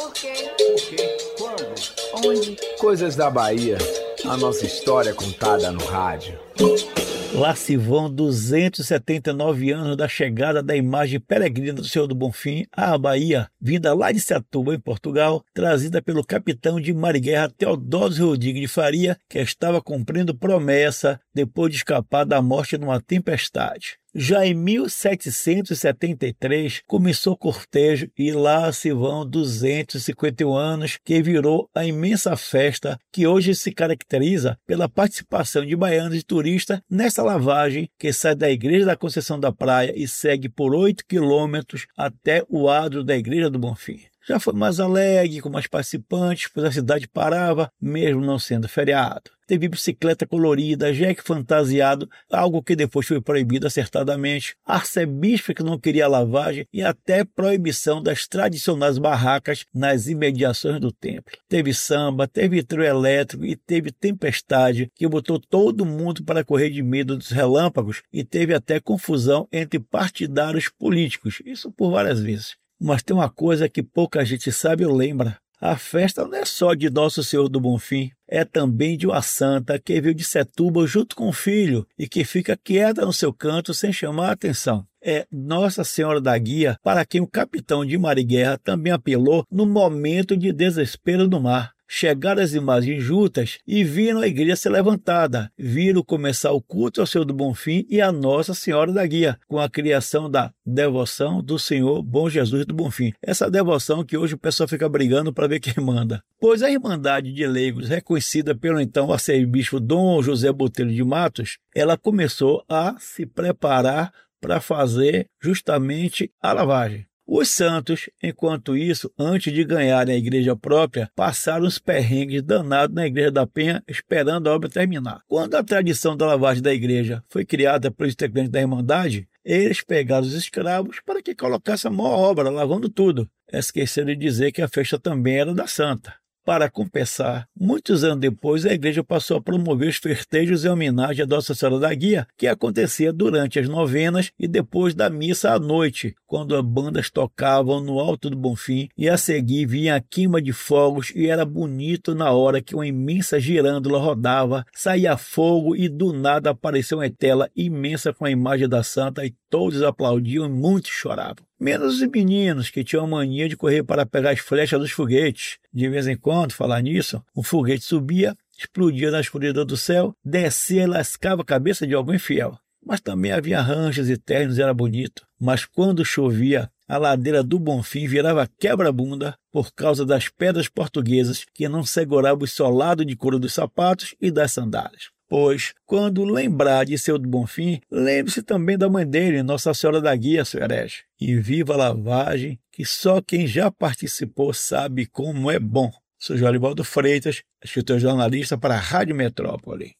Por quê? Por quê? Quando? Onde? Coisas da Bahia. A nossa história contada no rádio. Lá se vão 279 anos da chegada da imagem peregrina do Senhor do Bonfim à Bahia, vinda lá de Setúbal, em Portugal, trazida pelo capitão de Mariguerra Teodósio Rodrigues de Faria, que estava cumprindo promessa depois de escapar da morte numa tempestade. Já em 1773 começou o cortejo e lá se vão 251 anos, que virou a imensa festa que hoje se caracteriza pela participação de baianos e turistas nessa lavagem que sai da Igreja da Conceição da Praia e segue por 8 quilômetros até o adro da Igreja do Bonfim. Já foi mais alegre, com mais participantes, pois a cidade parava, mesmo não sendo feriado teve bicicleta colorida, jeque fantasiado, algo que depois foi proibido acertadamente, arcebispo que não queria lavagem e até proibição das tradicionais barracas nas imediações do templo. Teve samba, teve trio elétrico e teve tempestade que botou todo mundo para correr de medo dos relâmpagos e teve até confusão entre partidários políticos, isso por várias vezes. Mas tem uma coisa que pouca gente sabe ou lembra. A festa não é só de Nosso Senhor do Bonfim, é também de uma santa que veio de Setúbal junto com o filho e que fica quieta no seu canto sem chamar a atenção. É Nossa Senhora da Guia, para quem o capitão de Marighella também apelou no momento de desespero do mar chegaram as imagens juntas e viram a igreja ser levantada. Viram começar o culto ao Senhor do Bonfim e a Nossa Senhora da Guia, com a criação da devoção do Senhor Bom Jesus do Bonfim. Essa devoção que hoje o pessoal fica brigando para ver quem manda. Pois a Irmandade de Leigos, reconhecida pelo então arcebispo Dom José Botelho de Matos, ela começou a se preparar para fazer justamente a lavagem. Os santos, enquanto isso, antes de ganharem a igreja própria, passaram os perrengues danados na igreja da Penha, esperando a obra terminar. Quando a tradição da lavagem da igreja foi criada pelos integrantes da Irmandade, eles pegaram os escravos para que colocassem a maior obra, lavando tudo. Esqueceram de dizer que a festa também era da santa. Para compensar, muitos anos depois, a igreja passou a promover os festejos em homenagem a Nossa Senhora da Guia, que acontecia durante as novenas e depois da missa à noite, quando as bandas tocavam no Alto do Bonfim e a seguir vinha a queima de fogos e era bonito na hora que uma imensa girândola rodava, saía fogo e do nada apareceu uma tela imensa com a imagem da santa e todos aplaudiam e muitos choravam menos os meninos que tinham a mania de correr para pegar as flechas dos foguetes. De vez em quando, falar nisso, um foguete subia, explodia na escuridão do céu, descia e lascava a cabeça de algum infiel. Mas também havia ranchos e ternos era bonito. Mas quando chovia, a ladeira do Bonfim virava quebra-bunda por causa das pedras portuguesas que não seguravam o solado de couro dos sapatos e das sandálias. Pois, quando lembrar de seu do Bonfim, lembre-se também da mãe dele, Nossa Senhora da Guia, seu herege. E viva a lavagem, que só quem já participou sabe como é bom. Sou Jolivaldo Freitas, escritor jornalista para a Rádio Metrópole.